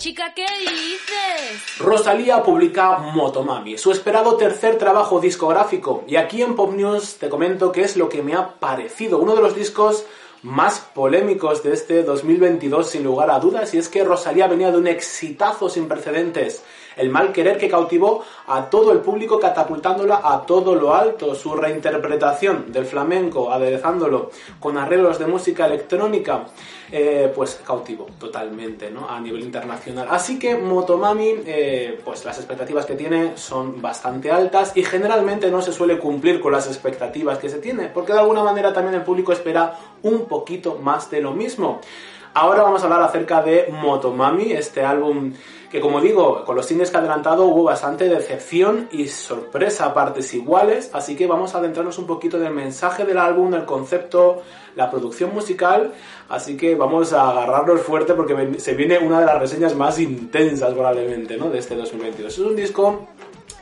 Chica, ¿qué dices? Rosalía publica Motomami, su esperado tercer trabajo discográfico. Y aquí en Pop News te comento qué es lo que me ha parecido. Uno de los discos más polémicos de este 2022 sin lugar a dudas y es que Rosalía venía de un exitazo sin precedentes el mal querer que cautivó a todo el público catapultándola a todo lo alto, su reinterpretación del flamenco, aderezándolo con arreglos de música electrónica, eh, pues cautivó totalmente ¿no? a nivel internacional. Así que Motomami, eh, pues las expectativas que tiene son bastante altas y generalmente no se suele cumplir con las expectativas que se tiene, porque de alguna manera también el público espera un poquito más de lo mismo. Ahora vamos a hablar acerca de Motomami, este álbum que como digo, con los singles que ha adelantado hubo bastante decepción y sorpresa a partes iguales, así que vamos a adentrarnos un poquito en el mensaje del álbum, el concepto, la producción musical, así que vamos a agarrarnos fuerte porque se viene una de las reseñas más intensas probablemente ¿no? de este 2022. Es un disco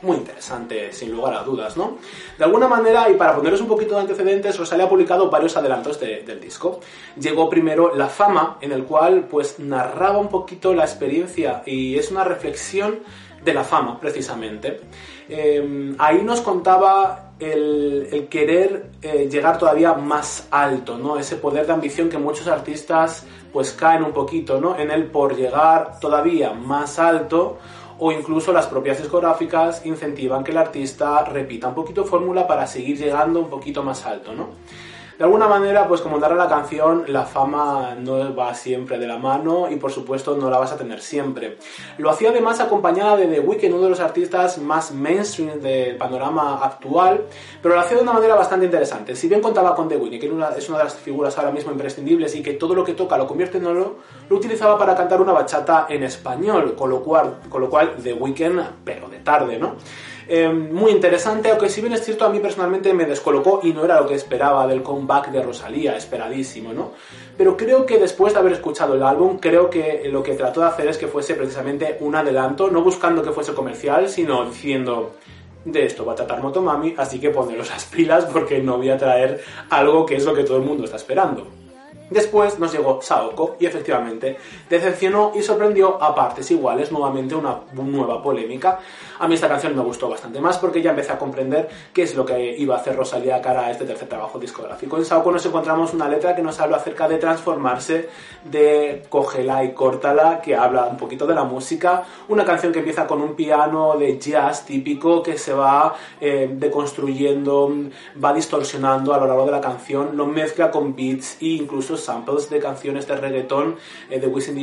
muy interesante, sin lugar a dudas, ¿no? De alguna manera, y para poneros un poquito de antecedentes, Rosalía ha publicado varios adelantos del disco. Llegó primero La Fama, en el cual pues narraba un poquito la experiencia y es una reflexión de la fama, precisamente. Em, ahí nos contaba el, querer eh, llegar todavía más alto, ¿no? Ese poder de ambición que muchos artistas pues caen un poquito, ¿no? En el por llegar todavía más alto o incluso las propias discográficas incentivan que el artista repita un poquito fórmula para seguir llegando un poquito más alto, ¿no? De alguna manera, pues como dará la canción, la fama no va siempre de la mano y por supuesto no la vas a tener siempre. Lo hacía además acompañada de The Weeknd, uno de los artistas más mainstream del panorama actual, pero lo hacía de una manera bastante interesante. Si bien contaba con The Weeknd, que es una de las figuras ahora mismo imprescindibles y que todo lo que toca lo convierte en oro, lo utilizaba para cantar una bachata en español, con lo cual, con lo cual The Weeknd, pero de tarde, ¿no? Eh, muy interesante, aunque si bien es cierto a mí personalmente me descolocó y no era lo que esperaba del comeback de Rosalía, esperadísimo, ¿no? Pero creo que después de haber escuchado el álbum, creo que lo que trató de hacer es que fuese precisamente un adelanto, no buscando que fuese comercial, sino diciendo de esto va a tratar Motomami, así que poneros las pilas porque no voy a traer algo que es lo que todo el mundo está esperando. Después nos llegó Saoko y efectivamente decepcionó y sorprendió a partes iguales, nuevamente una nueva polémica. A mí esta canción me gustó bastante más porque ya empecé a comprender qué es lo que iba a hacer Rosalía cara a este tercer trabajo discográfico. En Saoko nos encontramos una letra que nos habla acerca de transformarse, de cógela y córtala, que habla un poquito de la música. Una canción que empieza con un piano de jazz típico que se va eh, deconstruyendo, va distorsionando a lo largo de la canción, lo mezcla con beats e incluso samples de canciones de reggaetón eh, de Wisin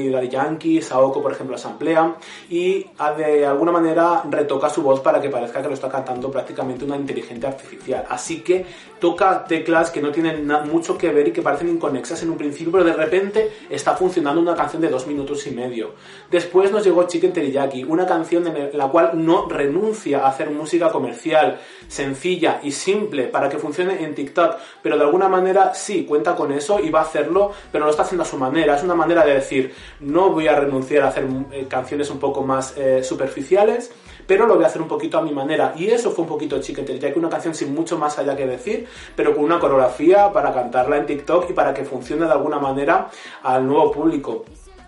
y, de Yankee, Saoko por ejemplo las amplía y de alguna manera retoca su voz para que parezca que lo está cantando prácticamente una inteligencia artificial. Así que toca teclas que no tienen mucho que ver y que parecen inconexas en un principio, pero de repente está funcionando una canción de dos minutos y medio. Después nos llegó Chicken Teriyaki, una canción en la cual no renuncia a hacer música comercial, sencilla y simple para que funcione en TikTok, pero de alguna manera sí cuenta con eso y va a hacerlo, pero lo está haciendo a su manera. Es una manera de decir, no voy a renunciar a hacer eh, canciones un poco más eh, superficiales, pero lo voy a hacer un poquito a mi manera. Y eso fue un poquito Chicken ya que una canción sin mucho más allá que decir, pero con una coreografía para cantarla en TikTok y para que funcione de alguna manera al nuevo público.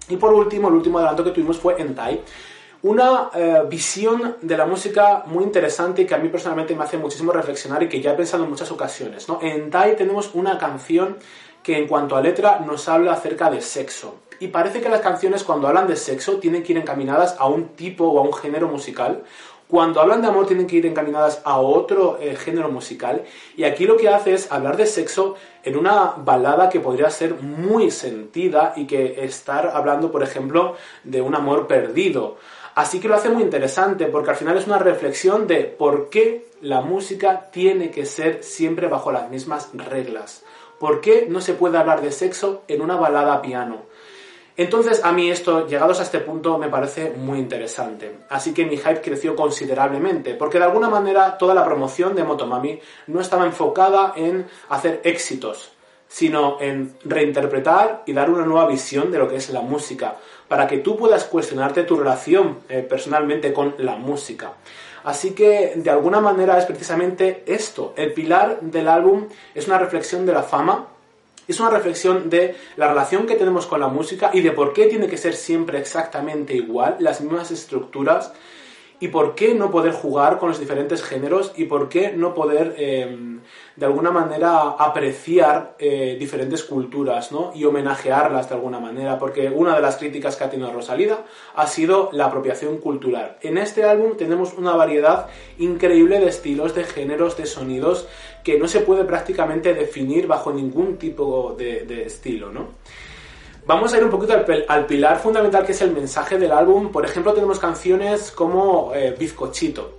Y por último, el último adelanto que tuvimos fue en Tai una eh, visión de la música muy interesante y que a mí personalmente me hace muchísimo reflexionar y que ya he pensado en muchas ocasiones. ¿no? En Tai tenemos una canción que en cuanto a letra nos habla acerca de sexo. Y parece que las canciones cuando hablan de sexo tienen que ir encaminadas a un tipo o a un género musical. Cuando hablan de amor tienen que ir encaminadas a otro eh, género musical. Y aquí lo que hace es hablar de sexo en una balada que podría ser muy sentida y que estar hablando, por ejemplo, de un amor perdido. Así que lo hace muy interesante porque al final es una reflexión de por qué la música tiene que ser siempre bajo las mismas reglas. ¿Por qué no se puede hablar de sexo en una balada a piano? Entonces a mí esto, llegados a este punto, me parece muy interesante. Así que mi hype creció considerablemente, porque de alguna manera toda la promoción de Motomami no estaba enfocada en hacer éxitos, sino en reinterpretar y dar una nueva visión de lo que es la música para que tú puedas cuestionarte tu relación eh, personalmente con la música. Así que de alguna manera es precisamente esto. El pilar del álbum es una reflexión de la fama Es una reflexión de la relación que tenemos con la música y de por qué tiene que ser siempre exactamente igual, las mismas estructuras y por qué no poder jugar con los diferentes géneros y por qué no poder em, de alguna manera apreciar eh, diferentes culturas ¿no? y homenajearlas de alguna manera, porque una de las críticas que ha tenido Rosalida ha sido la apropiación cultural. En este álbum tenemos una variedad increíble de estilos, de géneros, de sonidos que no se puede prácticamente definir bajo ningún tipo de, de estilo. ¿no? Vamos a ir un poquito al, pilar fundamental que es el mensaje del álbum. Por ejemplo, tenemos canciones como eh, Bizcochito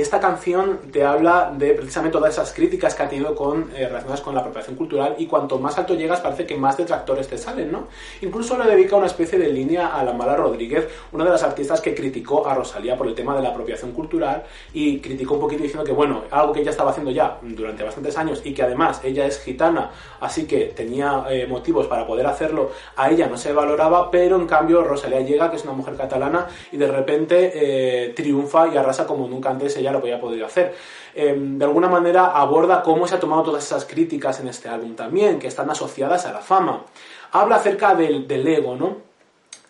esta canción te habla de precisamente todas esas críticas que ha tenido con, eh, relacionadas con la apropiación cultural y cuanto más alto llegas parece que más detractores te salen, ¿no? Incluso le dedica una especie de línea a la Mala Rodríguez, una de las artistas que criticó a Rosalía por el tema de la apropiación cultural y criticó un poquito diciendo que, bueno, algo que ella estaba haciendo ya durante bastantes años y que además ella es gitana, así que tenía eh, motivos para poder hacerlo, a ella no se valoraba, pero en cambio Rosalía llega, que es una mujer catalana, y de repente eh, triunfa y arrasa como nunca antes ella ya lo había podido hacer. Em, de alguna manera aborda cómo se ha tomado todas esas críticas en este álbum también, que están asociadas a la fama. Habla acerca del, ego, ¿no?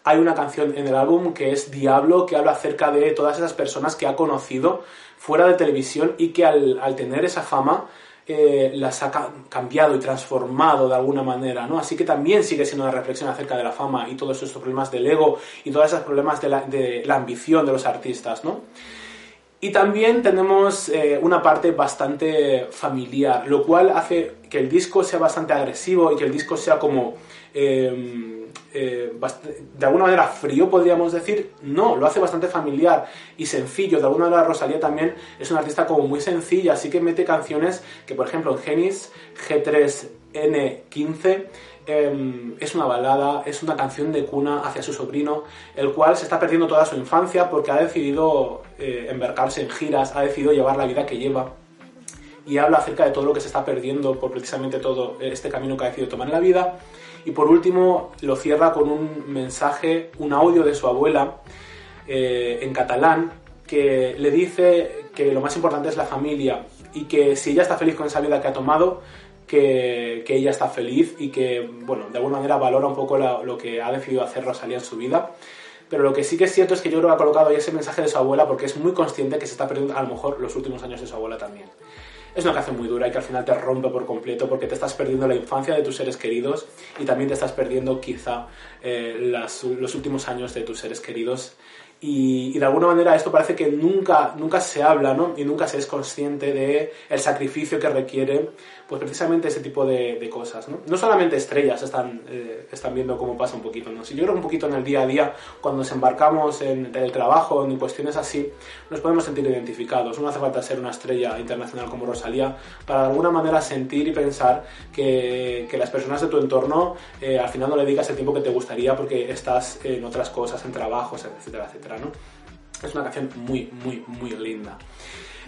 Hay una canción en el álbum que es Diablo, que habla acerca de todas esas personas que ha conocido fuera de televisión y que al, tener esa fama eh, las ha cambiado y transformado de alguna manera, ¿no? Así que también sigue siendo una reflexión acerca de la fama y todos estos problemas del ego y todos esos problemas de la, de la ambición de los artistas, ¿no? Y también tenemos eh, una parte bastante familiar, lo cual hace que el disco sea bastante agresivo y que el disco sea como em, eh, de alguna manera frío, podríamos decir. No, lo hace bastante familiar y sencillo. De alguna manera Rosalía también es una artista como muy sencilla, así que mete canciones que, por ejemplo, en Genis G3N15 Em, es una balada, es una canción de cuna hacia su sobrino, el cual se está perdiendo toda su infancia porque ha decidido eh, embarcarse en giras, ha decidido llevar la vida que lleva y habla acerca de todo lo que se está perdiendo por precisamente todo este camino que ha decidido tomar en la vida. Y por último lo cierra con un mensaje, un audio de su abuela eh, en catalán que le dice que lo más importante es la familia y que si ella está feliz con esa vida que ha tomado, que, ella está feliz y que, bueno, de alguna manera valora un poco lo que ha decidido hacer Rosalía en su vida. Pero lo que sí que es cierto es que yo creo que ha colocado ahí ese mensaje de su abuela porque es muy consciente que se está perdiendo a lo mejor los últimos años de su abuela también. Es una canción muy dura y que al final te rompe por completo porque te estás perdiendo la infancia de tus seres queridos y también te estás perdiendo quizá eh, los últimos años de tus seres queridos y, de alguna manera esto parece que nunca, nunca se habla ¿no? y nunca se es consciente de el sacrificio que requiere pues precisamente ese tipo de, de cosas. ¿no? no solamente estrellas están, eh, están viendo cómo pasa un poquito, ¿no? si yo creo un poquito en el día a día, cuando nos embarcamos en, el trabajo, en cuestiones así, nos podemos sentir identificados. No hace falta ser una estrella internacional como Rosalía para de alguna manera sentir y pensar que, que las personas de tu entorno eh, al final no le digas el tiempo que te gustaría porque estás en otras cosas, en trabajos, etcétera, etcétera. Es una canción muy, muy, muy linda.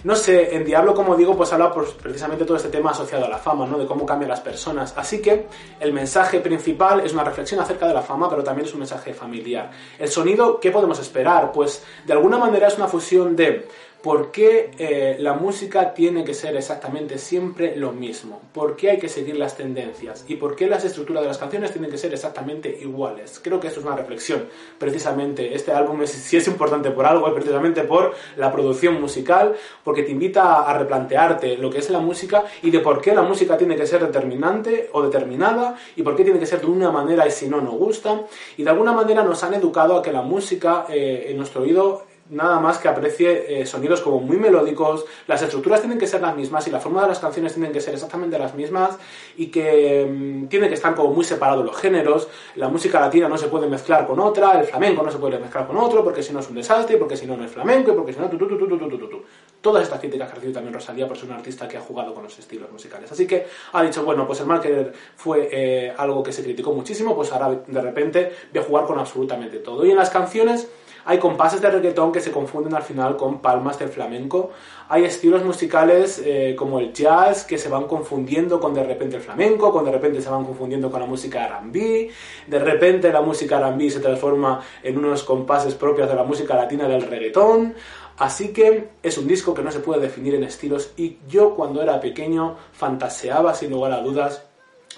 No sé, en Diablo, como digo, pues habla precisamente todo este tema asociado a la fama, ¿no? De cómo cambian las personas. Así que el mensaje principal es una reflexión acerca de la fama, pero también es un mensaje familiar. El sonido, ¿qué podemos esperar? Pues de alguna manera es una fusión de ¿Por qué eh, la música tiene que ser exactamente siempre lo mismo? ¿Por qué hay que seguir las tendencias? ¿Y por qué las estructuras de las canciones tienen que ser exactamente iguales? Creo que esto es una reflexión. Precisamente, este álbum es, si es importante por algo, es precisamente por la producción musical, porque te invita a replantearte lo que es la música y de por qué la música tiene que ser determinante o determinada y por qué tiene que ser de una manera y si no nos gusta. Y de alguna manera nos han educado a que la música eh, en nuestro oído nada más que aprecie eh, sonidos como muy melódicos, las estructuras tienen que ser las mismas y la forma de las canciones tienen que ser exactamente las mismas y que mm, tienen que estar como muy separados los géneros, la música latina no se puede mezclar con otra, el flamenco no se puede mezclar con otro porque si no es un desastre, porque si no no es flamenco y porque si no tu, tu, tu. Todas estas críticas que ha recibido también Rosalía por ser un artista que ha jugado con los estilos musicales. Así que ha dicho, bueno, pues el marketer fue eh, algo que se criticó muchísimo, pues ahora de repente voy a jugar con absolutamente todo. Y en las canciones hay compases de reggaetón que se confunden al final con palmas del flamenco. Hay estilos musicales eh, como el jazz que se van confundiendo con de repente el flamenco, con de repente se van confundiendo con la música R&B. De repente la música R&B se transforma en unos compases propios de la música latina del reggaetón. Así que es un disco que no se puede definir en estilos y yo cuando era pequeño fantaseaba sin lugar a dudas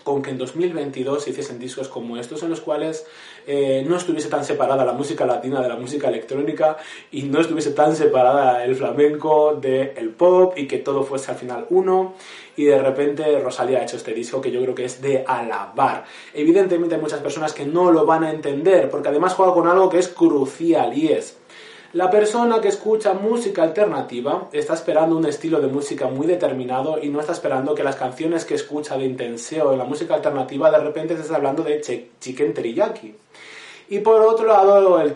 con que en 2022 se hiciesen discos como estos en los cuales eh, no estuviese tan separada la música latina de la música electrónica y no estuviese tan separada el flamenco del pop y que todo fuese al final uno y de repente Rosalía ha hecho este disco que yo creo que es de alabar. Evidentemente hay muchas personas que no lo van a entender porque además juega con algo que es crucial y es la persona que escucha música alternativa está esperando un estilo de música muy determinado y no está esperando que las canciones que escucha de intenseo en la música alternativa de repente estés hablando de chicken. Y por otro lado, el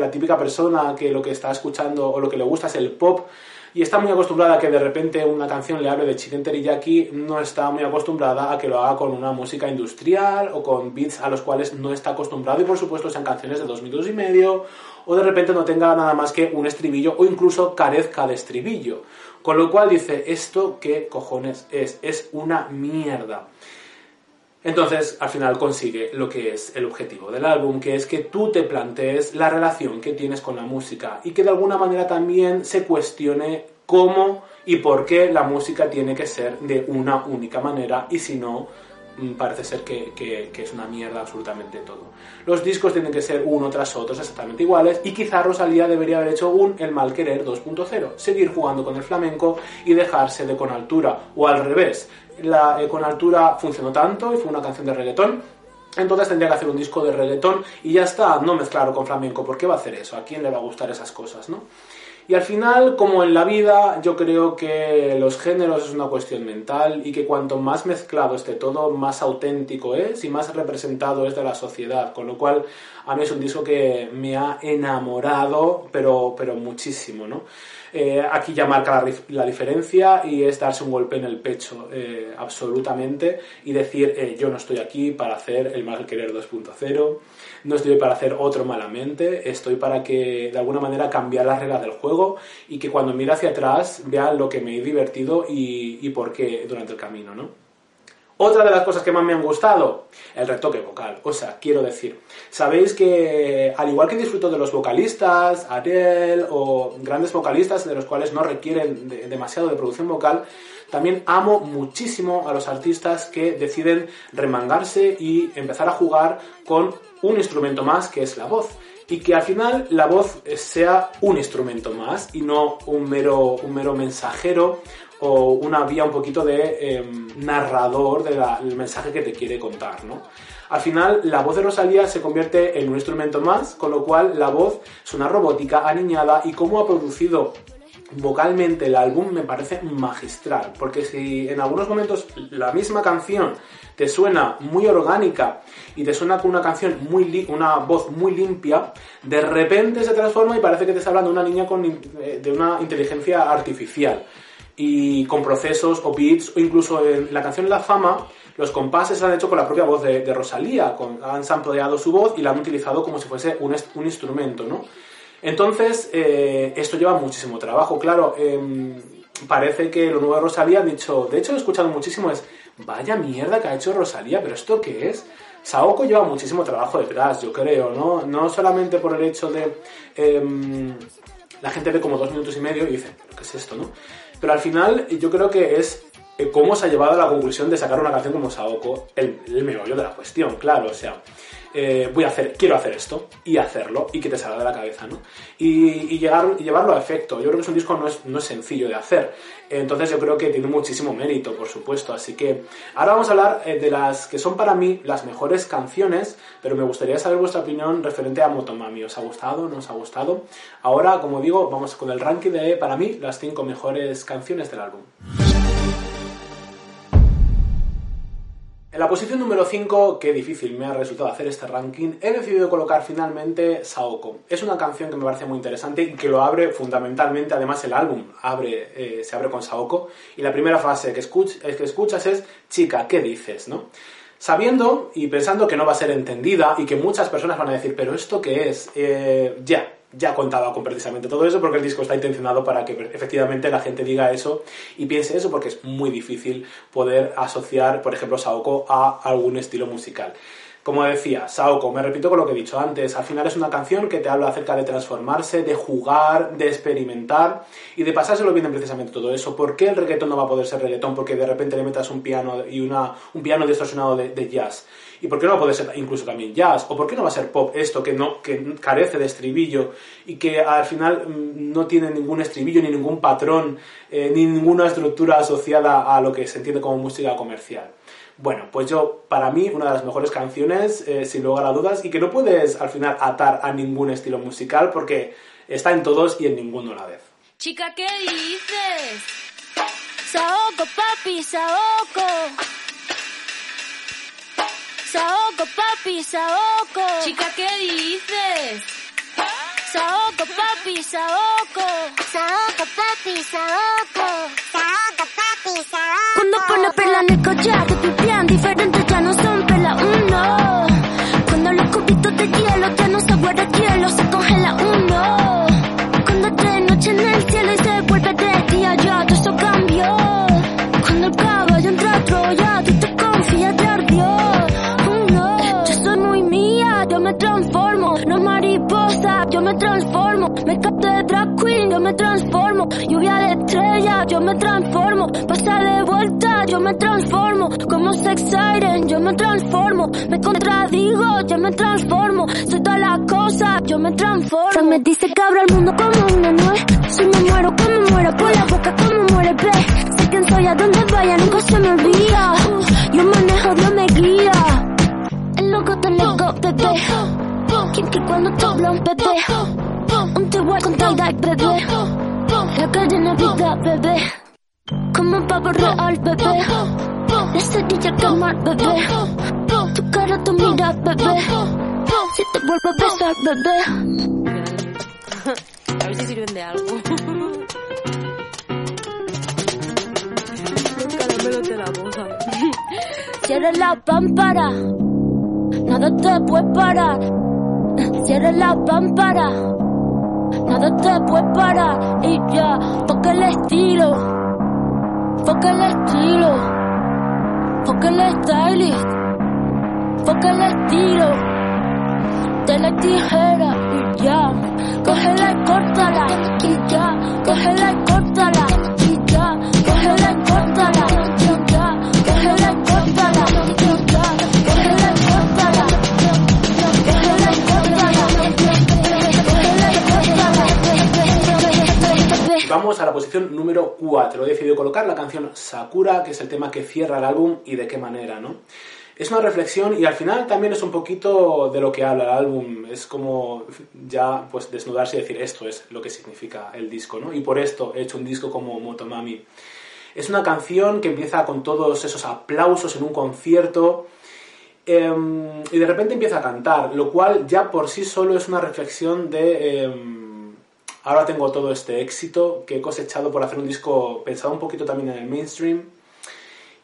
la típica persona que lo que está escuchando o lo que le gusta es el pop y está muy acostumbrada a que de repente una canción le hable de chicken teriyaki, no está muy acostumbrada a que lo haga con una música industrial o con beats a los cuales no está acostumbrado y por supuesto sean canciones de dos minutos y medio o de repente no tenga nada más que un estribillo o incluso carezca de estribillo. Con lo cual dice, ¿esto qué cojones es? Es una mierda. Entonces, al final consigue lo que es el objetivo del álbum, que es que tú te plantees la relación que tienes con la música y que de alguna manera también se cuestione cómo y por qué la música tiene que ser de una única manera y si no, parece ser que, que, es una mierda absolutamente todo. Los discos tienen que ser uno tras otro exactamente iguales y quizá Rosalía debería haber hecho un El Mal Querer 2.0, seguir jugando con el flamenco y dejarse de Con Altura, o al revés, la eh, Con Altura funcionó tanto y fue una canción de reggaetón entonces tendría que hacer un disco de reggaetón y ya está, no mezclarlo con flamenco. ¿Por qué va a hacer eso? ¿A quién le va a gustar esas cosas, no? Y al final, como en la vida, yo creo que los géneros es una cuestión mental y que cuanto más mezclado esté todo, más auténtico es y más representado es de la sociedad. Con lo cual, a mí es un disco que me ha enamorado, pero, pero muchísimo, ¿no? Eh, aquí ya marca la, diferencia y es darse un golpe en el pecho, eh, absolutamente, y decir, eh, yo no estoy aquí para hacer el mal querer 2.0, no estoy para hacer otro malamente, estoy para que de alguna manera cambiar las reglas del juego y que cuando mire hacia atrás vea lo que me he divertido y, y por qué durante el camino, ¿no? Otra de las cosas que más me han gustado, el retoque vocal. O sea, quiero decir, sabéis que al igual que disfruto de los vocalistas, Adele o grandes vocalistas de los cuales no requieren demasiado de producción vocal, también amo muchísimo a los artistas que deciden remangarse y empezar a jugar con un instrumento más que es la voz y que al final la voz sea un instrumento más y no un mero, un mero mensajero o una vía un poquito de em, narrador del mensaje que te quiere contar, ¿no? Al final, la voz de Rosalía se convierte en un instrumento más, con lo cual la voz es una robótica aniñada y cómo ha producido vocalmente el álbum me parece magistral, porque si en algunos momentos la misma canción te suena muy orgánica y te suena con una canción muy una voz muy limpia, de repente se transforma y parece que te está hablando una niña con, eh, de una inteligencia artificial y con procesos o beats o incluso en la canción La Fama los compases se han hecho con la propia voz de, Rosalía, con, han sampleado su voz y la han utilizado como si fuese un, instrumento, ¿no? Entonces, eh, esto lleva muchísimo trabajo, claro, em, parece que lo nuevo de Rosalía han dicho, de hecho he escuchado muchísimo, es, vaya mierda que ha hecho Rosalía, pero ¿esto qué es? Saoko lleva muchísimo trabajo detrás, yo creo, ¿no? No solamente por el hecho de... Em, la gente ve como dos minutos y medio y dice, ¿qué es esto, no? Pero al final yo creo que es eh, cómo se ha llevado a la conclusión de sacar una canción como Saoko, el, el meollo de la cuestión, claro, o sea, eh, voy a hacer, quiero hacer esto y hacerlo y que te salga de la cabeza, ¿no? Y, y llevarlo a efecto. Yo creo que es un disco no es, no es sencillo de hacer. Entonces yo creo que tiene muchísimo mérito, por supuesto. Así que ahora vamos a hablar eh, de las que son para mí las mejores canciones, pero me gustaría saber vuestra opinión referente a Motomami. ¿Os ha gustado? ¿No os ha gustado? Ahora, como digo, vamos con el ranking de, para mí, las cinco mejores canciones del álbum. En la posición número 5, qué difícil me ha resultado hacer este ranking, he decidido colocar finalmente Saoko. Es una canción que me parece muy interesante y que lo abre fundamentalmente, además el álbum abre, eh, se abre con Saoko y la primera frase que, que escuchas es, chica, ¿qué dices? ¿no? Sabiendo y pensando que no va a ser entendida y que muchas personas van a decir, pero ¿esto qué es? Eh, ya, ya contaba con precisamente todo eso porque el disco está intencionado para que efectivamente la gente diga eso y piense eso porque es muy difícil poder asociar, por ejemplo, Saoko a algún estilo musical. Como decía, Saoko, me repito con lo que he dicho antes, al final es una canción que te habla acerca de transformarse, de jugar, de experimentar y de pasárselo bien en precisamente todo eso. ¿Por qué el reggaetón no va a poder ser reggaetón? Porque de repente le metas un piano y una, un piano distorsionado de, jazz. ¿Y por qué no poder ser incluso también jazz? ¿O por qué no va a ser pop esto que, no, que carece de estribillo y que al final mm, no tiene ningún estribillo ni ningún patrón eh, ni ninguna estructura asociada a lo que se entiende como música comercial? Bueno, pues yo, para mí, una de las mejores canciones, eh, sin lugar a dudas, y que no puedes al final atar a ningún estilo musical porque está en todos y en ninguno a la vez. Chica, ¿qué dices? Saoko, papi, Saoko. Saoko, papi, Saoko. Chica, ¿qué dices? Saoko, papi, Saoko. Saoko, papi, Saoko. Saoko, papi, Saoko. Cuando pone perla en el collar, te pipián diferentes ya no son perla uno. Transformo. Me capté de drag queen, yo me transformo. Lluvia de estrella, yo me transformo. Pasa de vuelta, yo me transformo. Como sex siren, yo me transformo. Me contradigo, yo me transformo. Soy todas las cosas, yo me transformo. Frank me dice que abra el mundo como una nuez. Si me muero, como muero, por la boca como muere, ve. Sé quién soy, a donde vaya, nunca se me olvida. Yo manejo, Dios me guía. El loco te loco, bebé. Que cuando un bebé. Un te voy con tie bebé. La calle Navidad, bebé. Como un pavo real, bebé. La cerilla quemar, bebé. Tu cara, tu mira, bebé. Si te vuelvo a besar, bebé. A ver si sirven de algo. De la boca. Cierra la pámpara. Nada te puede parar. Cierra la pámpara. Nada te puede parar. Y ya, porque el estilo. Porque el estilo. Porque el stylist. Porque el estilo. De la tijera y ya. Cógela y córtala. Y ya. Cógela y córtala. A la posición número 4. He decidido colocar la canción Sakura, que es el tema que cierra el álbum y de qué manera, ¿no? Es una reflexión y al final también es un poquito de lo que habla el álbum. Es como ya pues desnudarse y decir esto es lo que significa el disco, ¿no? Y por esto he hecho un disco como Motomami. Es una canción que empieza con todos esos aplausos en un concierto em, y de repente empieza a cantar, lo cual ya por sí solo es una reflexión de... em, ahora tengo todo este éxito que he cosechado por hacer un disco pensado un poquito también en el mainstream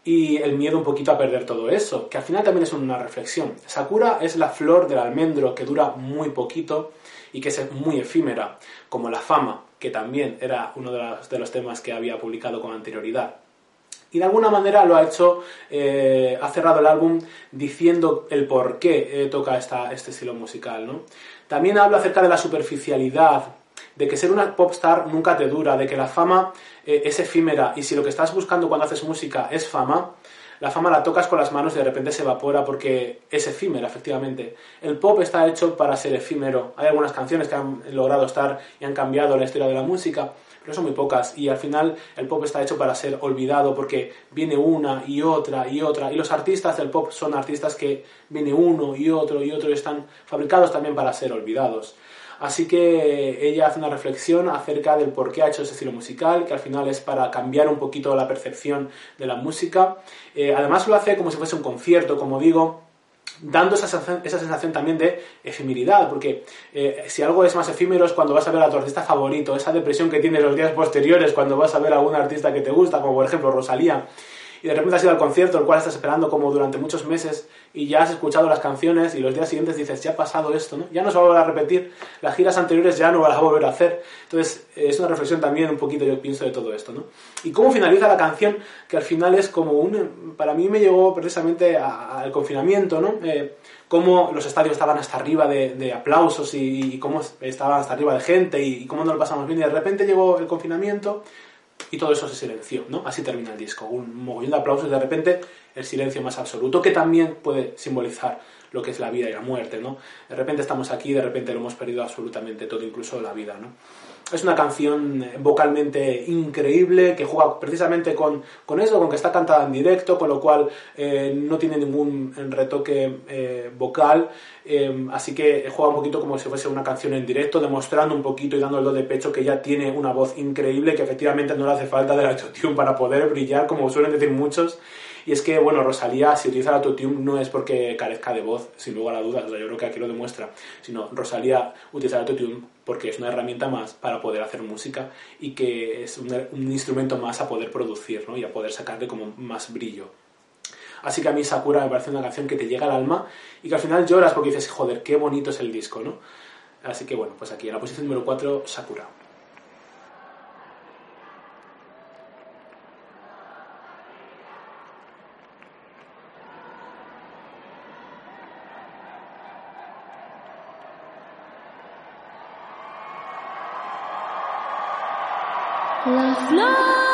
y el miedo un poquito a perder todo eso, que al final también es una reflexión. Sakura es la flor del almendro que dura muy poquito y que es muy efímera, como la fama, que también era uno de los, temas que había publicado con anterioridad. Y de alguna manera lo ha hecho, eh, ha cerrado el álbum diciendo el por qué eh, toca este estilo musical. ¿no? También habla acerca de la superficialidad, de que ser una popstar nunca te dura, de que la fama eh, es efímera y si lo que estás buscando cuando haces música es fama, la fama la tocas con las manos y de repente se evapora porque es efímera, efectivamente. El pop está hecho para ser efímero. Hay algunas canciones que han logrado estar y han cambiado la historia de la música, pero son muy pocas. Y al final el pop está hecho para ser olvidado porque viene una y otra y otra. Y los artistas del pop son artistas que viene uno y otro y otro y están fabricados también para ser olvidados. Así que ella hace una reflexión acerca del por qué ha hecho ese estilo musical, que al final es para cambiar un poquito la percepción de la música. Eh, además lo hace como si fuese un concierto, como digo, dando esa sensación, esa sensación también de efemeridad, porque eh, si algo es más efímero es cuando vas a ver a tu artista favorito, esa depresión que tienes los días posteriores cuando vas a ver a un artista que te gusta, como por ejemplo Rosalía. y de repente has ido al concierto, el cual estás esperando como durante muchos meses y ya has escuchado las canciones y los días siguientes dices, ya ha pasado esto, ¿no? Ya no se va a volver a repetir, las giras anteriores ya no las va a volver a hacer. Entonces, eh, es una reflexión también un poquito, yo pienso, de todo esto, ¿no? Y cómo finaliza la canción, que al final es como un... Para mí me llegó precisamente al confinamiento, ¿no? Eh, cómo los estadios estaban hasta arriba de, de aplausos y, y cómo estaban hasta arriba de gente y, y cómo nos lo pasamos bien. Y de repente llegó el confinamiento y todo eso se silenció, ¿no? Así termina el disco, un mogollón de aplausos y de repente el silencio más absoluto, que también puede simbolizar lo que es la vida y la muerte, ¿no? De repente estamos aquí de repente lo hemos perdido absolutamente todo, incluso la vida, ¿no? Es una canción eh, vocalmente increíble que juega precisamente con, con eso, con que está cantada en directo, con lo cual eh, no tiene ningún retoque eh, vocal, así que juega un poquito como si fuese una canción en directo, demostrando un poquito y dando el do de pecho que ella tiene una voz increíble, que efectivamente no le hace falta del autotune para poder brillar, como suelen decir muchos. Y es que, bueno, Rosalía, si utiliza el autotune, no es porque carezca de voz, sin lugar a dudas, o sea, yo creo que aquí lo demuestra, sino Rosalía utiliza el autotune porque es una herramienta más para poder hacer música y que es un, instrumento más a poder producir, ¿no? Y a poder sacarle como más brillo. Así que a mí Sakura me parece una canción que te llega al alma y que al final lloras porque dices, joder, qué bonito es el disco, ¿no? Así que bueno, pues aquí en la posición número 4, Sakura. Las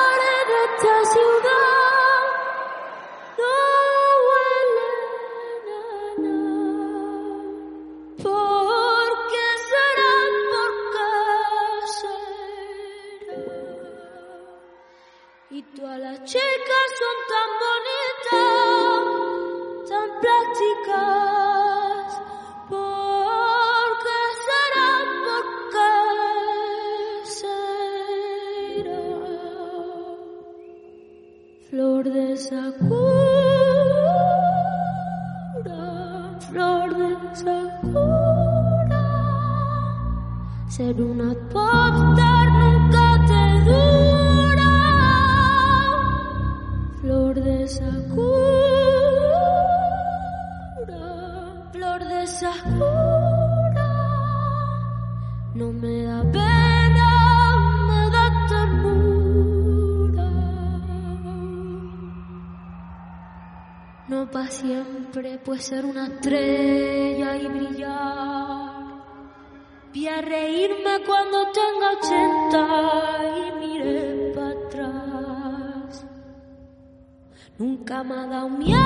pues ser una estrella y brillar. Vi a reírme cuando tenga ochenta y miré para atrás. Nunca me ha dado miedo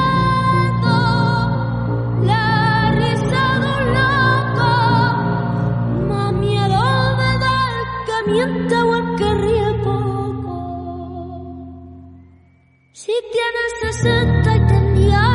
la risa de un loco. Más miedo me da el que miente o el que ríe poco. Si tienes 60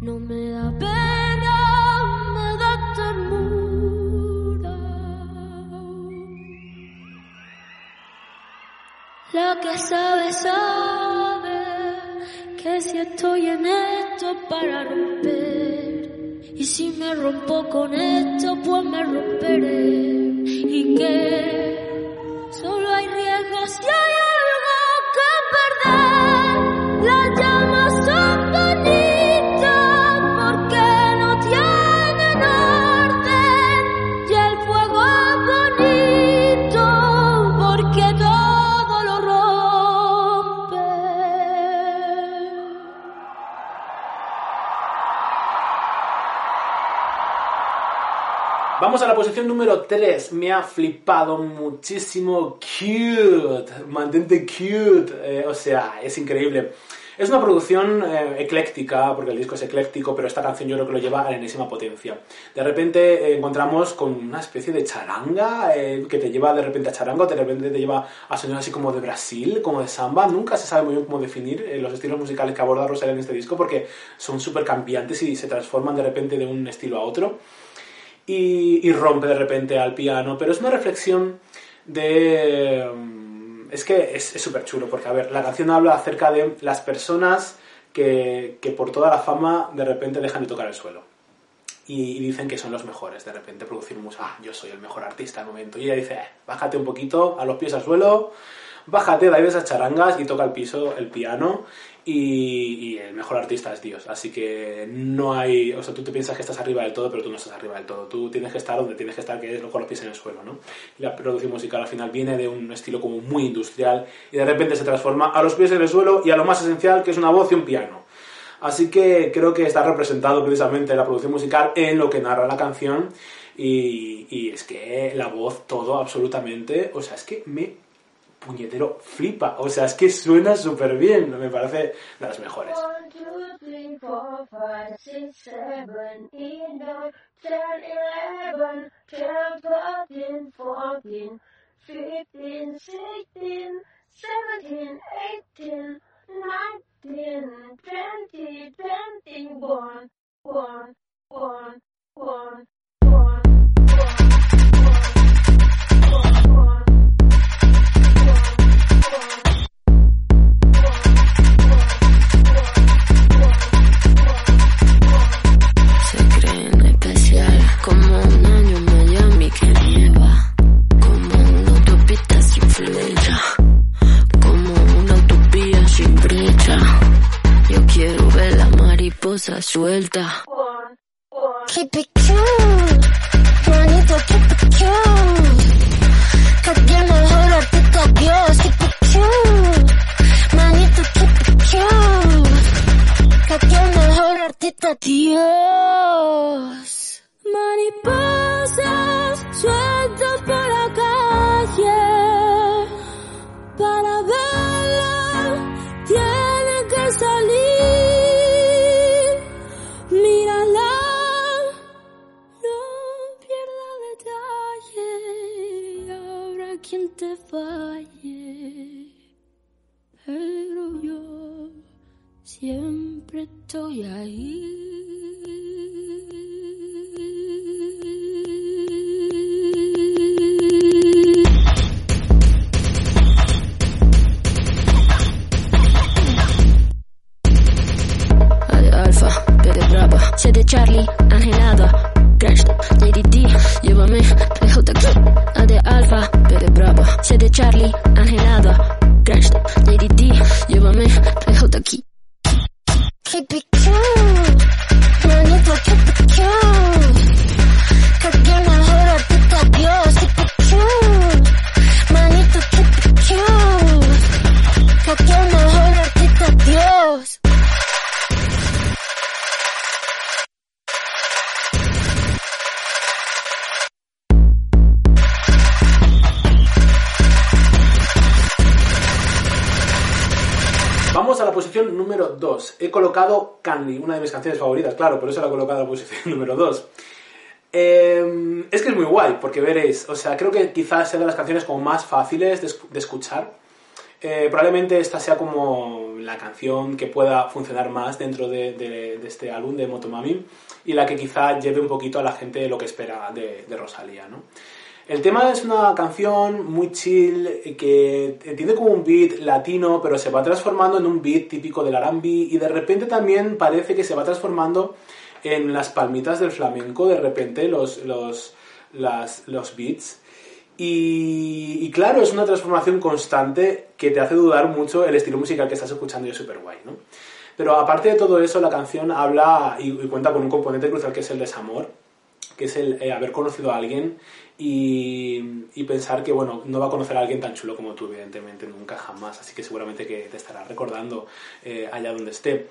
No me da pena, me da ternura. La que sabe, sabe que si estoy en esto es para romper. Y si me rompo con esto, pues me romperé. Y que solo hay riesgos si hay Vamos a la posición número 3. Me ha flipado muchísimo. Cute. Mantente cute. Eh, o sea, es increíble. Es una producción eh, ecléctica, porque el disco es ecléctico, pero esta canción yo creo que lo lleva a la enésima potencia. De repente eh, encontramos con una especie de charanga, eh, que te lleva de repente a charanga, de repente te lleva a sonidos así como de Brasil, como de samba. Nunca se sabe muy bien cómo definir eh, los estilos musicales que aborda Rosalía en este disco, porque son súper cambiantes y se transforman de repente de un estilo a otro. Y, y rompe de repente al piano, pero es una reflexión de... mm, Es que es súper chulo, porque a ver, la canción habla acerca de las personas que, que por toda la fama de repente dejan de tocar el suelo. Y, dicen que son los mejores, de repente producir música, ah, yo soy el mejor artista al momento. Y ella dice, eh, bájate un poquito, a los pies al suelo, bájate, da esas charangas y toca el piso, el piano. Y, y el mejor artista es Dios. Así que no hay. O sea, tú te piensas que estás arriba del todo, pero tú no estás arriba del todo. Tú tienes que estar donde tienes que estar, que es con los pies en el suelo, ¿no? Y la producción musical al final viene de un estilo como muy industrial y de repente se transforma a los pies en el suelo y a lo más esencial, que es una voz y un piano. Así que creo que está representado precisamente la producción musical en lo que narra la canción. Y, y es que la voz, todo absolutamente. O sea, es que me puñetero flipa. O sea, es que suena súper bien. Me parece de las mejores. Suelta. Keep it cute. Siempre estoy 2. He colocado Candy, una de mis canciones favoritas, claro, por eso la he colocado en la posición número 2. Eh, es que es muy guay, porque veréis, o sea, creo que quizás sea de las canciones como más fáciles de, esc- de escuchar. Eh, probablemente esta sea como la canción que pueda funcionar más dentro de, de- de este álbum de Motomami y la que quizá lleve un poquito a la gente lo que espera de, de Rosalía, ¿no? El tema es una canción muy chill que tiene como un beat latino, pero se va transformando en un beat típico del R&B y de repente también parece que se va transformando en las palmitas del flamenco, de repente los, los, las- los beats. Y, y claro, es una transformación constante que te hace dudar mucho el estilo musical que estás escuchando y es súper guay, ¿no? Pero aparte de todo eso, la canción habla y, y cuenta con un componente crucial que es el desamor, que es el eh, haber conocido a alguien y, pensar que, bueno, no va a conocer a alguien tan chulo como tú, evidentemente, nunca jamás. Así que seguramente que te estará recordando eh, allá donde esté.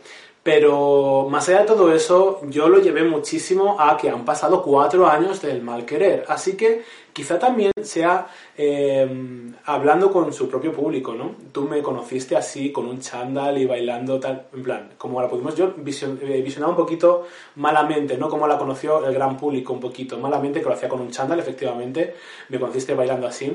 Pero más allá de todo eso, yo lo llevé muchísimo a que han pasado cuatro años del mal querer. Así que quizá también sea eh, hablando con su propio público, ¿no? Tú me conociste así, con un chándal y bailando tal, en plan, como la pudimos yo vision- eh, visionaba un poquito malamente, ¿no? Como la conoció el gran público un poquito malamente, que lo hacía con un chándal, efectivamente, me conociste bailando así.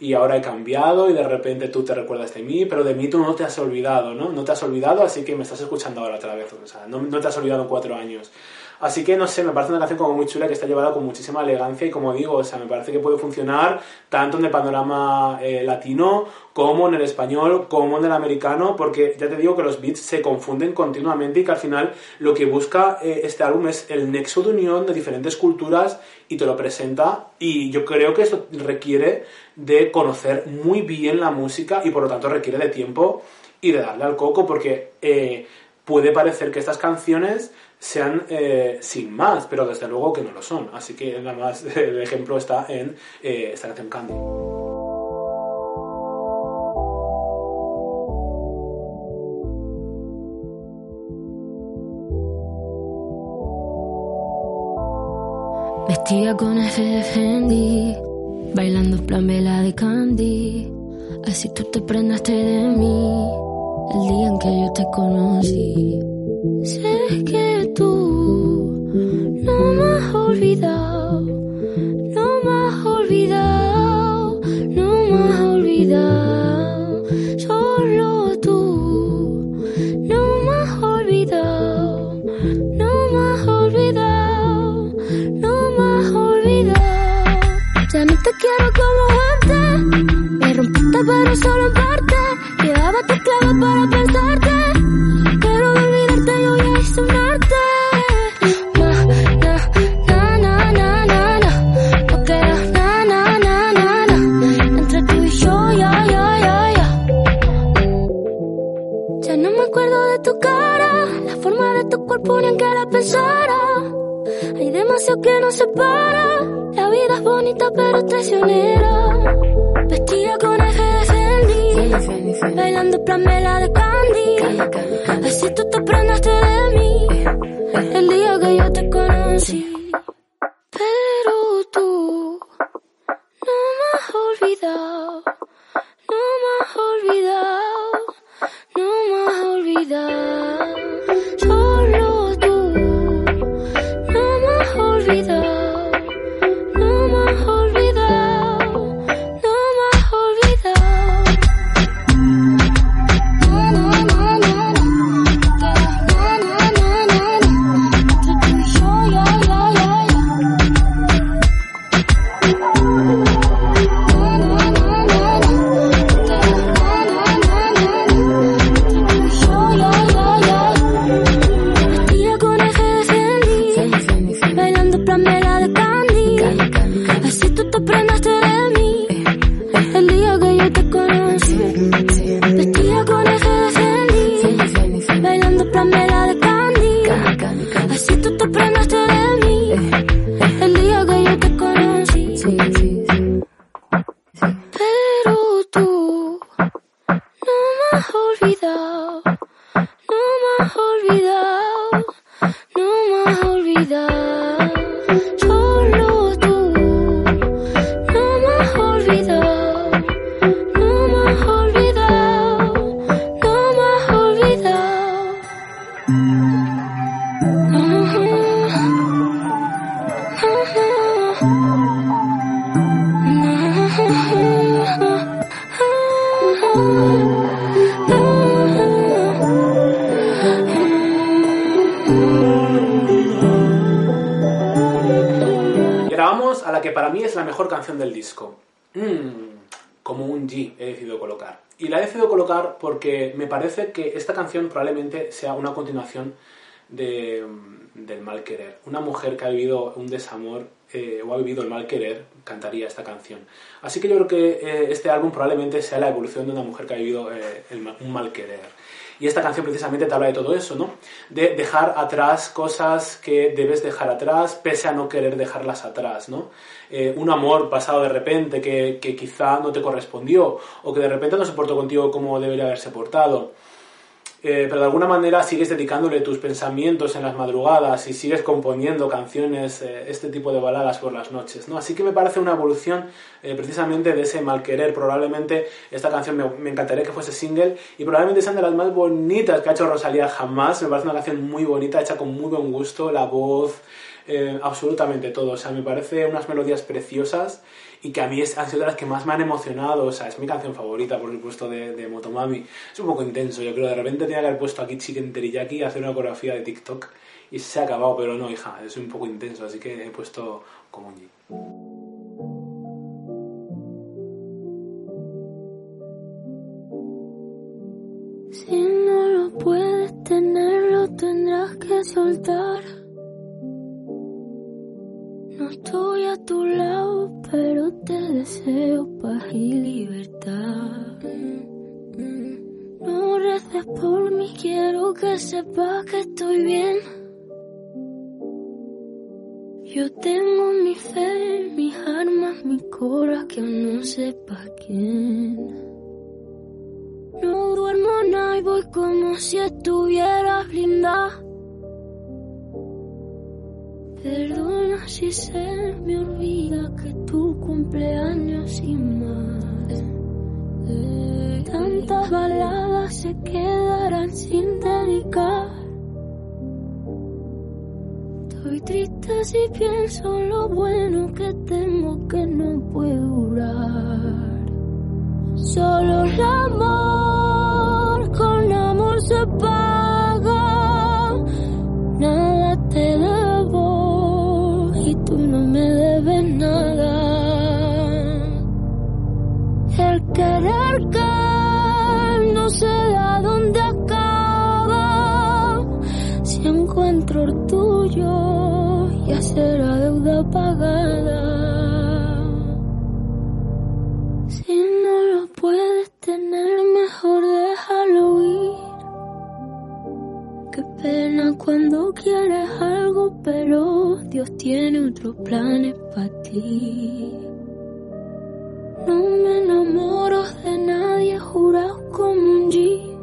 Y ahora he cambiado y de repente tú te recuerdas de mí, pero de mí tú no te has olvidado, ¿no? No te has olvidado, así que me estás escuchando ahora otra vez. O sea, no, no te has olvidado en cuatro años. Así que no sé, me parece una canción como muy chula que está llevada con muchísima elegancia y como digo, o sea, me parece que puede funcionar tanto en el panorama eh, latino como en el español, como en el americano, porque ya te digo que los beats se confunden continuamente y que al final lo que busca eh, este álbum es el nexo de unión de diferentes culturas y te lo presenta y yo creo que esto requiere de conocer muy bien la música y por lo tanto requiere de tiempo y de darle al coco porque eh, puede parecer que estas canciones sean eh, sin más, pero desde luego que no lo son. Así que nada más el ejemplo está en eh, esta canción Candy. Vestida con Fendi, bailando plan vela de Candy. Así tú te prendaste de mí el día en que yo te conocí. Sé que me nos separa. La vida es bonita pero traicionera. Vestida con eje de Fendi, bailando plamela de Candy. Así tú te prendaste de mí el día que yo te conocí. Pero tú no me has olvidado, no me has olvidado, no me has olvidado. Mejor canción del disco. Mm, como un G he decidido colocar. Y la he decidido colocar porque me parece que esta canción probablemente sea una continuación de, mm, del mal querer. Una mujer que ha vivido un desamor eh, o ha vivido el mal querer cantaría esta canción. Así que yo creo que eh, este álbum probablemente sea la evolución de una mujer que ha vivido eh, un mal querer. Y esta canción precisamente te habla de todo eso, ¿no? De dejar atrás cosas que debes dejar atrás, pese a no querer dejarlas atrás, ¿no? Eh, un amor pasado de repente que, que quizá no te correspondió, o que de repente no se portó contigo como debería haberse portado. Eh, pero de alguna manera sigues dedicándole tus pensamientos en las madrugadas y sigues componiendo canciones, eh, este tipo de baladas por las noches, ¿no? Así que me parece una evolución precisamente de ese mal querer. Probablemente esta canción me, me encantaría que fuese single y probablemente sean de las más bonitas que ha hecho Rosalía jamás. Me parece una canción muy bonita, hecha con muy buen gusto, la voz, eh, absolutamente todo. O sea, me parece unas melodías preciosas y que a mí es, han sido las que más me han emocionado. O sea, es mi canción favorita, por supuesto, de, de Motomami. Es un poco intenso, yo creo. De repente tenía que haber puesto aquí Chicken Teriyaki a hacer una coreografía de TikTok y se ha acabado, pero no, hija, es un poco intenso, así que he puesto como un. Si no lo puedes tener, lo tendrás que soltar. A tu lado, pero te deseo paz y libertad. No reces por mí, quiero que sepas que estoy bien. Yo tengo mi fe, mis armas, mi cora, que no sepa quién. No duermo nada y voy como si estuviera blindada. Perdona si se me olvida que tu cumpleaños sin más. Tantas baladas se quedarán sin dedicar. Estoy triste si pienso lo bueno que tengo que no puedo durar. Solo el cuando quieres algo, pero Dios tiene otros planes para ti. No me enamoro de nadie, jurado como un G.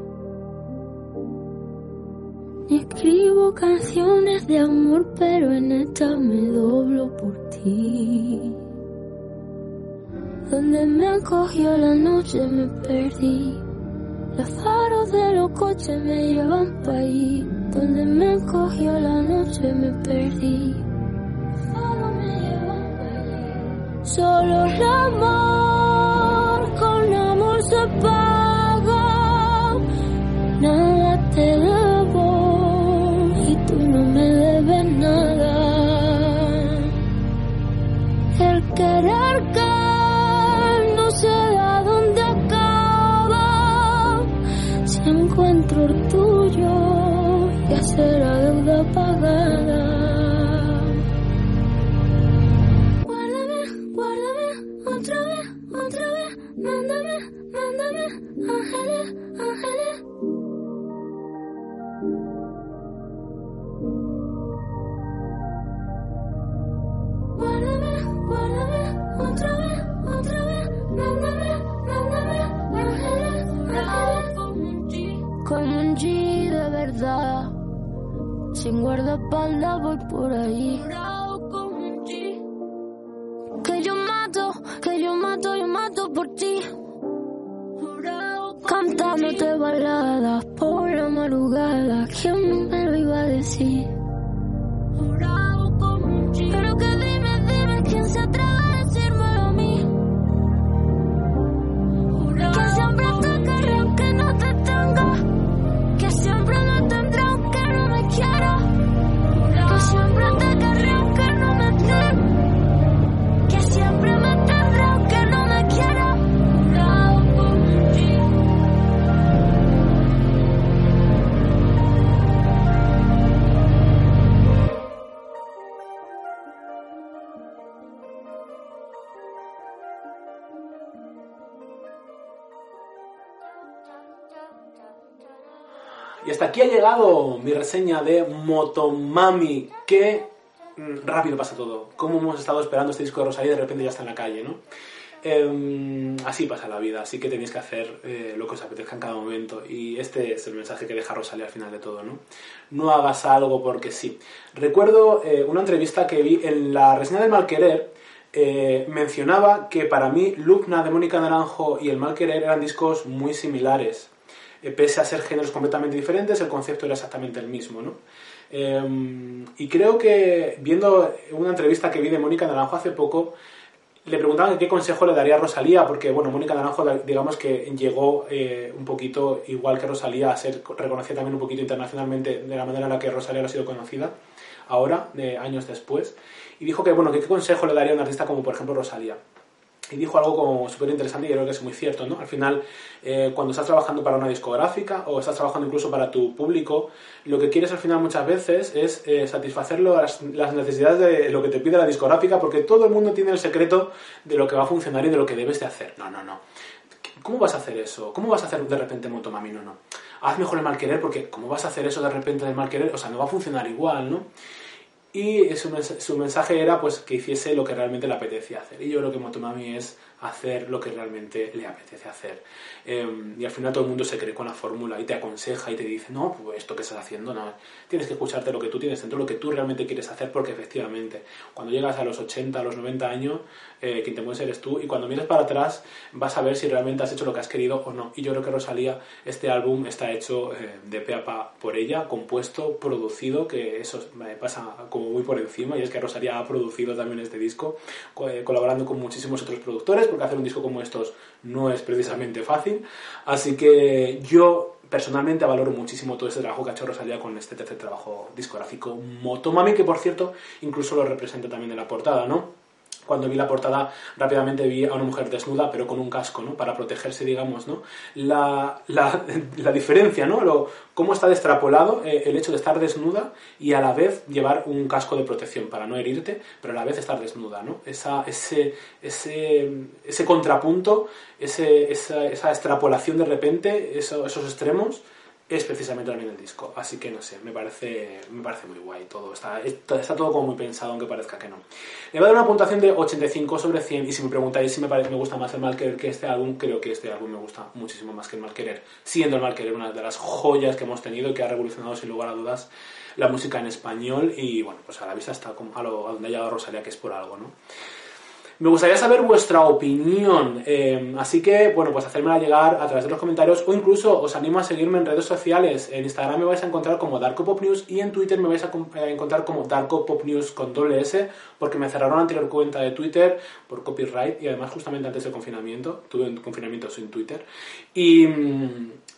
Ni escribo canciones de amor, pero en esta me doblo por ti. Donde me cogió la noche me perdí. Los faros de los coches me llevan pa' ahí. Donde me cogió la noche me perdí. Faros me allí. Solo el amor con amor se paga. Nada te debo aquí ha llegado mi reseña de Motomami, que mm, rápido pasa todo. Como hemos estado esperando este disco de Rosalía y de repente ya está en la calle, ¿no? Em, así pasa la vida, así que tenéis que hacer eh, lo que os apetezca en cada momento. Y este es el mensaje que deja Rosalía al final de todo, ¿no? No hagas algo porque sí. Recuerdo eh, una entrevista que vi en la reseña del Malquerer, eh, mencionaba que para mí Lupna de Mónica Naranjo y El Malquerer eran discos muy similares. Eh, pese a ser géneros completamente diferentes, el concepto era exactamente el mismo, ¿no? Eh, y creo que viendo una entrevista que vi de Mónica Naranjo hace poco, le preguntaban qué consejo le daría a Rosalía, porque bueno, Mónica Naranjo, digamos que llegó eh, un poquito, igual que Rosalía, a ser reconocida también un poquito internacionalmente de la manera en la que Rosalía ha sido conocida, ahora, de años después, y dijo que bueno, que qué consejo le daría a un artista como por ejemplo Rosalía. Y dijo algo como súper interesante y creo que es muy cierto, ¿no? Al final, eh, cuando estás trabajando para una discográfica o estás trabajando incluso para tu público, lo que quieres al final muchas veces es eh, satisfacer las, necesidades de lo que te pide la discográfica porque todo el mundo tiene el secreto de lo que va a funcionar y de lo que debes de hacer. No, no, no. ¿Cómo vas a hacer eso? ¿Cómo vas a hacer de repente Motomami? No, no. Haz mejor el mal querer porque ¿cómo vas a hacer eso de repente del mal querer? O sea, no va a funcionar igual, ¿no? Y su, su mensaje era pues que hiciese lo que realmente le apetecía hacer. Y yo creo que Motomami es hacer lo que realmente le apetece hacer. Eh, y al final todo el mundo se cree con la fórmula y te aconseja y te dice, no, pues esto que estás haciendo, no. Tienes que escucharte lo que tú tienes dentro, lo que tú realmente quieres hacer, porque efectivamente, cuando llegas a los 80, a los 90 años, eh, quien te mueves eres tú. Y cuando mires para atrás, vas a ver si realmente has hecho lo que has querido o no. Y yo creo que Rosalía, este álbum está hecho eh, de pe a pa por ella, compuesto, producido, que eso pasa como muy por encima, y es que Rosalía ha producido también este disco, co- eh, colaborando con muchísimos otros productores, porque hacer un disco como estos no es precisamente fácil. Así que yo personalmente valoro muchísimo todo ese trabajo que ha hecho Rosalía con este tercer trabajo discográfico Motomami, que por cierto incluso lo representa también en la portada, ¿no? Cuando vi la portada rápidamente vi a una mujer desnuda pero con un casco, ¿no? Para protegerse, digamos, ¿no? La, la, la diferencia, ¿no? Lo, cómo está extrapolado eh, el hecho de estar desnuda y a la vez llevar un casco de protección para no herirte, pero a la vez estar desnuda, ¿no? Esa, ese, ese, ese contrapunto, ese, esa, esa extrapolación de repente, eso- esos extremos, es precisamente también el disco. Así que no sé, me parece, me parece muy guay todo. Está, está, todo como muy pensado, aunque parezca que no. Le voy a dar una puntuación de 85 sobre 100 y si me preguntáis si me, parece, me gusta más el Malquerer que este álbum, creo que este álbum me gusta muchísimo más que el Malquerer. Siendo el Malquerer una de las joyas que hemos tenido que ha revolucionado sin lugar a dudas la música en español y bueno, pues a la vista está como a donde ha llegado Rosalía, que es por algo, ¿no? Me gustaría saber vuestra opinión, eh, así que, bueno, pues hacérmela llegar a través de los comentarios o incluso os animo a seguirme en redes sociales. En Instagram me vais a encontrar como Darko Pop News y en Twitter me vais a, encontrar como Darko Pop News con doble S porque me cerraron la anterior cuenta de Twitter por copyright y además justamente antes del confinamiento, tuve un confinamiento sin Twitter. Y,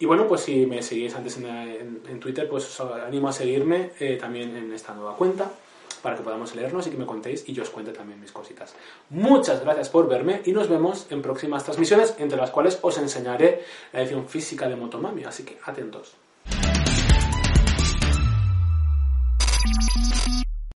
bueno, pues si me seguís antes en Twitter, pues os animo a seguirme eh, también en esta nueva cuenta para que podamos leernos y que me contéis y yo os cuente también mis cositas. Muchas gracias por verme y nos vemos en próximas transmisiones, entre las cuales os enseñaré la edición física de Motomami, así que atentos.